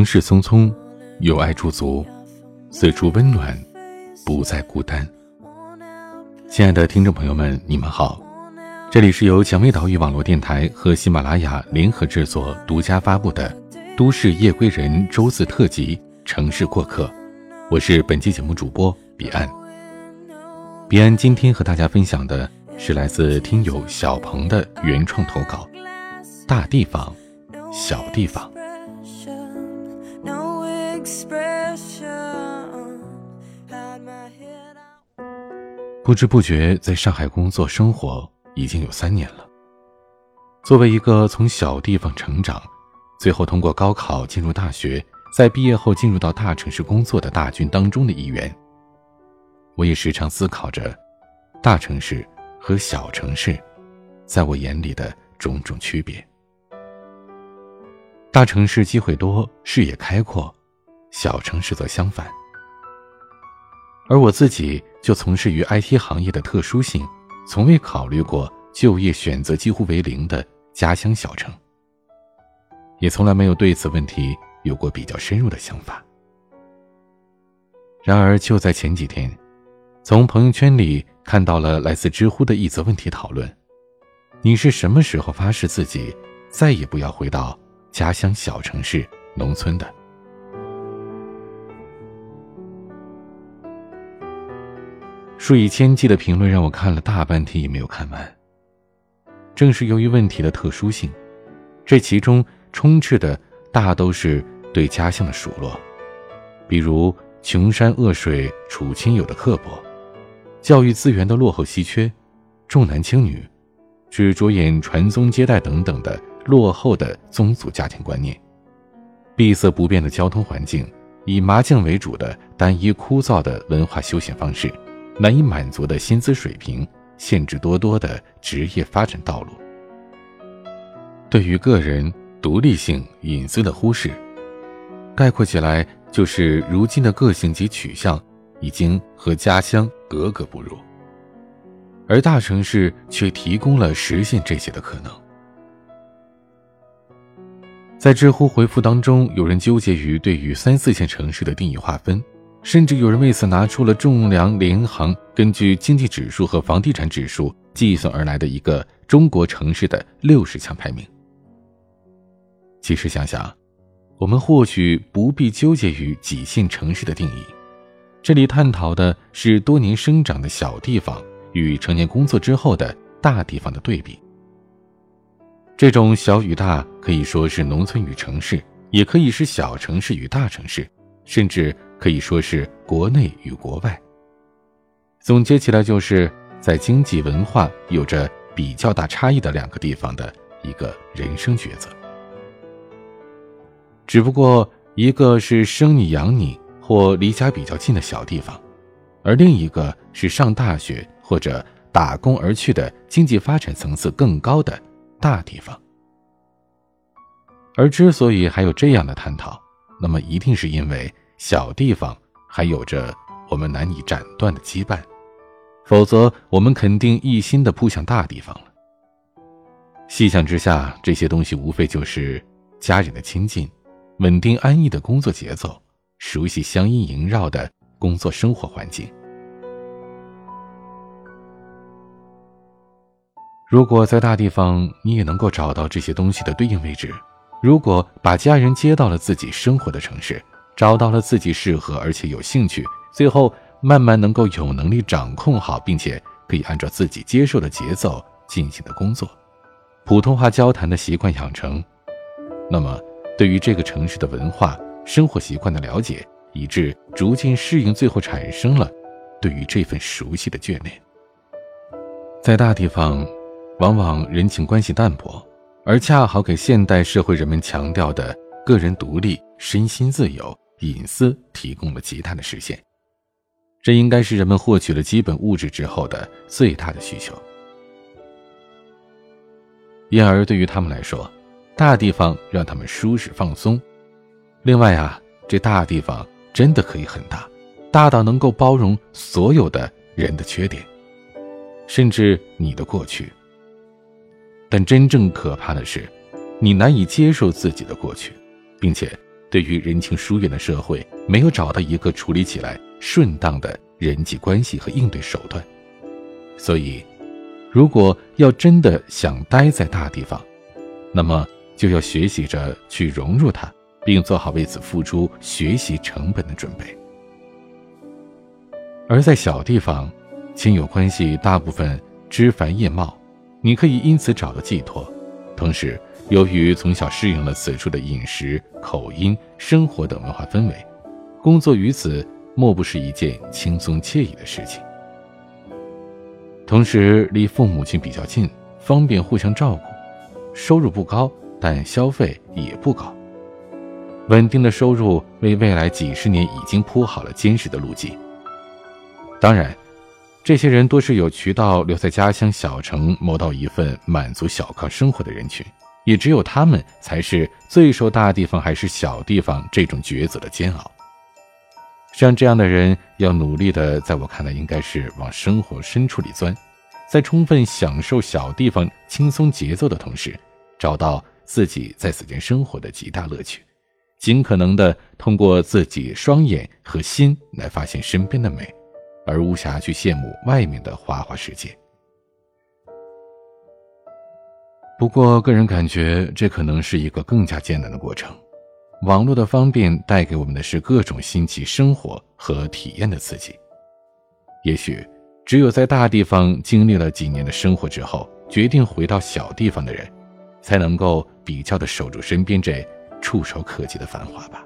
城市匆匆，有爱驻足，四处温暖，不再孤单。亲爱的听众朋友们，你们好，这里是由蔷薇岛屿网络电台和喜马拉雅联合制作、独家发布的《都市夜归人》周四特辑《城市过客》，我是本期节目主播彼岸。彼岸今天和大家分享的是来自听友小鹏的原创投稿，《大地方，小地方》。不知不觉在上海工作生活已经有三年了。作为一个从小地方成长，最后通过高考进入大学，在毕业后进入到大城市工作的大军当中的一员，我也时常思考着，大城市和小城市，在我眼里的种种区别。大城市机会多，视野开阔，小城市则相反。而我自己就从事于 IT 行业的特殊性，从未考虑过就业选择几乎为零的家乡小城，也从来没有对此问题有过比较深入的想法。然而就在前几天，从朋友圈里看到了来自知乎的一则问题讨论：你是什么时候发誓自己再也不要回到家乡小城市、农村的？数以千计的评论让我看了大半天也没有看完。正是由于问题的特殊性，这其中充斥的大都是对家乡的数落，比如穷山恶水楚亲友的刻薄，教育资源的落后稀缺，重男轻女，只着眼传宗接代等等的落后的宗族家庭观念，闭塞不便的交通环境，以麻将为主的单一枯燥的文化休闲方式。难以满足的薪资水平，限制多多的职业发展道路，对于个人独立性、隐私的忽视，概括起来就是如今的个性及取向已经和家乡格格不入，而大城市却提供了实现这些的可能。在知乎回复当中，有人纠结于对于三四线城市的定义划分。甚至有人为此拿出了仲量联行根据经济指数和房地产指数计算而来的一个中国城市的六十强排名。其实想想，我们或许不必纠结于几线城市的定义，这里探讨的是多年生长的小地方与成年工作之后的大地方的对比。这种小与大可以说是农村与城市，也可以是小城市与大城市，甚至。可以说是国内与国外。总结起来，就是在经济文化有着比较大差异的两个地方的一个人生抉择。只不过，一个是生你养你或离家比较近的小地方，而另一个是上大学或者打工而去的经济发展层次更高的大地方。而之所以还有这样的探讨，那么一定是因为。小地方还有着我们难以斩断的羁绊，否则我们肯定一心的扑向大地方了。细想之下，这些东西无非就是家人的亲近、稳定安逸的工作节奏、熟悉乡音萦绕的工作生活环境。如果在大地方你也能够找到这些东西的对应位置，如果把家人接到了自己生活的城市。找到了自己适合而且有兴趣，最后慢慢能够有能力掌控好，并且可以按照自己接受的节奏进行的工作，普通话交谈的习惯养成，那么对于这个城市的文化、生活习惯的了解，以致逐渐适应，最后产生了对于这份熟悉的眷恋。在大地方，往往人情关系淡薄，而恰好给现代社会人们强调的个人独立、身心自由。隐私提供了极大的实现，这应该是人们获取了基本物质之后的最大的需求。因而，对于他们来说，大地方让他们舒适放松。另外啊，这大地方真的可以很大，大到能够包容所有的人的缺点，甚至你的过去。但真正可怕的是，你难以接受自己的过去，并且。对于人情疏远的社会，没有找到一个处理起来顺当的人际关系和应对手段。所以，如果要真的想待在大地方，那么就要学习着去融入它，并做好为此付出学习成本的准备。而在小地方，亲友关系大部分枝繁叶茂，你可以因此找到寄托。同时，由于从小适应了此处的饮食、口音、生活等文化氛围，工作于此莫不是一件轻松惬意的事情。同时，离父母亲比较近，方便互相照顾。收入不高，但消费也不高。稳定的收入为未来几十年已经铺好了坚实的路基。当然。这些人多是有渠道留在家乡小城谋到一份满足小康生活的人群，也只有他们才是最受大地方还是小地方这种抉择的煎熬。像这样的人，要努力的，在我看来，应该是往生活深处里钻，在充分享受小地方轻松节奏的同时，找到自己在此间生活的极大乐趣，尽可能的通过自己双眼和心来发现身边的美。而无暇去羡慕外面的花花世界。不过，个人感觉这可能是一个更加艰难的过程。网络的方便带给我们的是各种新奇生活和体验的刺激。也许，只有在大地方经历了几年的生活之后，决定回到小地方的人，才能够比较的守住身边这触手可及的繁华吧。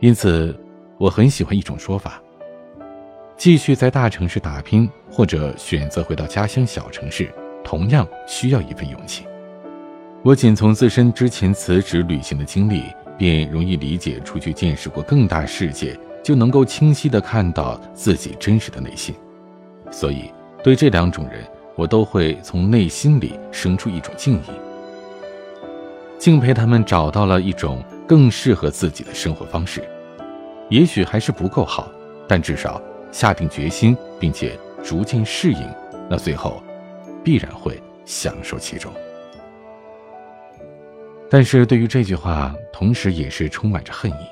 因此，我很喜欢一种说法：继续在大城市打拼，或者选择回到家乡小城市，同样需要一份勇气。我仅从自身之前辞职旅行的经历，便容易理解，出去见识过更大世界，就能够清晰地看到自己真实的内心。所以，对这两种人，我都会从内心里生出一种敬意，敬佩他们找到了一种。更适合自己的生活方式，也许还是不够好，但至少下定决心，并且逐渐适应，那最后必然会享受其中。但是对于这句话，同时也是充满着恨意。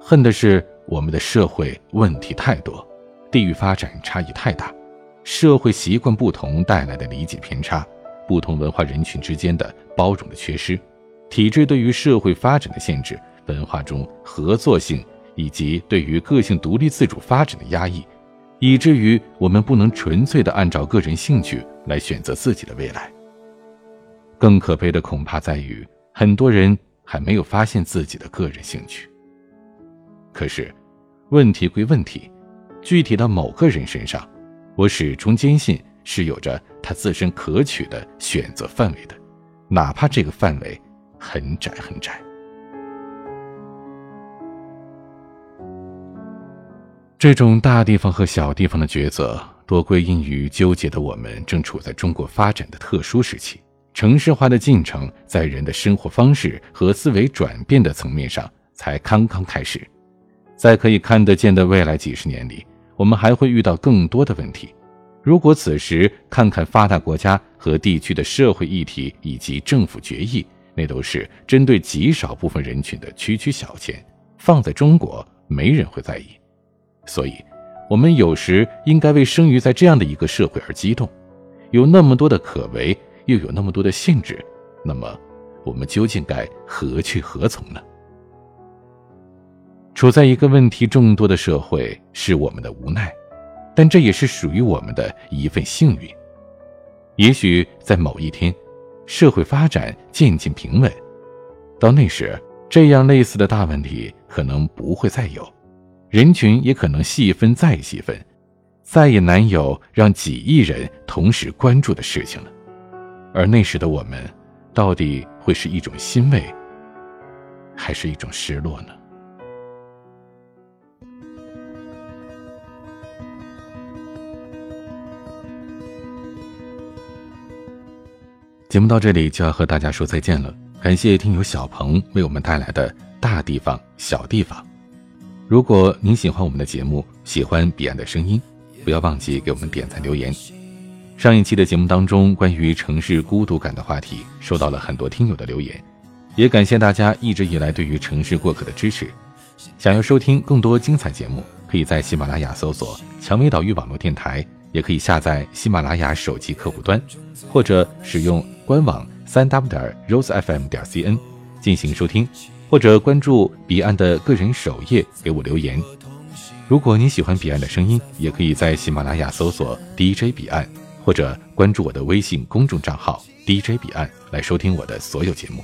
恨的是我们的社会问题太多，地域发展差异太大，社会习惯不同带来的理解偏差，不同文化人群之间的包容的缺失。体制对于社会发展的限制，文化中合作性以及对于个性独立自主发展的压抑，以至于我们不能纯粹的按照个人兴趣来选择自己的未来。更可悲的恐怕在于，很多人还没有发现自己的个人兴趣。可是，问题归问题，具体到某个人身上，我始终坚信是有着他自身可取的选择范围的，哪怕这个范围。很窄很窄。这种大地方和小地方的抉择，多归因于纠结的我们正处在中国发展的特殊时期，城市化的进程在人的生活方式和思维转变的层面上才刚刚开始。在可以看得见的未来几十年里，我们还会遇到更多的问题。如果此时看看发达国家和地区的社会议题以及政府决议，那都是针对极少部分人群的区区小钱，放在中国没人会在意，所以，我们有时应该为生于在这样的一个社会而激动。有那么多的可为，又有那么多的限制，那么，我们究竟该何去何从呢？处在一个问题众多的社会是我们的无奈，但这也是属于我们的一份幸运。也许在某一天。社会发展渐渐平稳，到那时，这样类似的大问题可能不会再有，人群也可能细分再细分，再也难有让几亿人同时关注的事情了。而那时的我们，到底会是一种欣慰，还是一种失落呢？节目到这里就要和大家说再见了，感谢听友小鹏为我们带来的大地方小地方。如果您喜欢我们的节目，喜欢彼岸的声音，不要忘记给我们点赞留言。上一期的节目当中，关于城市孤独感的话题，收到了很多听友的留言，也感谢大家一直以来对于城市过客的支持。想要收听更多精彩节目，可以在喜马拉雅搜索“蔷薇岛屿网络电台”，也可以下载喜马拉雅手机客户端，或者使用官网三 w 点 rosefm 点 cn 进行收听，或者关注彼岸的个人首页给我留言。如果你喜欢彼岸的声音，也可以在喜马拉雅搜索 DJ 彼岸，或者关注我的微信公众账号 DJ 彼岸来收听我的所有节目。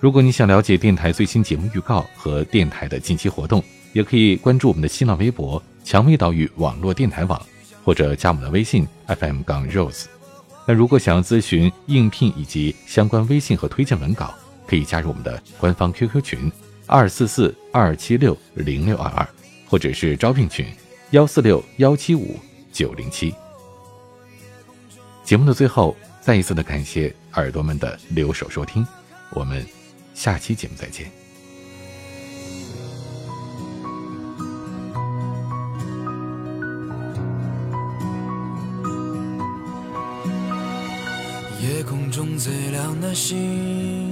如果你想了解电台最新节目预告和电台的近期活动，也可以关注我们的新浪微博“蔷薇岛屿网络电台网”，或者加我们的微信 FM 杠 Rose。那如果想要咨询应聘以及相关微信和推荐文稿，可以加入我们的官方 QQ 群二四四二七六零六二二。或者是招聘群幺四六幺七五九零七。节目的最后，再一次的感谢耳朵们的留守收听，我们下期节目再见。夜空中最亮的星，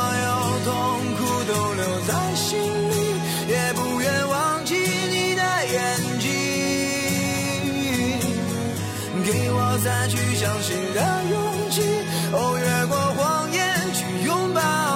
再去相信的勇气，哦，越过谎言去拥抱。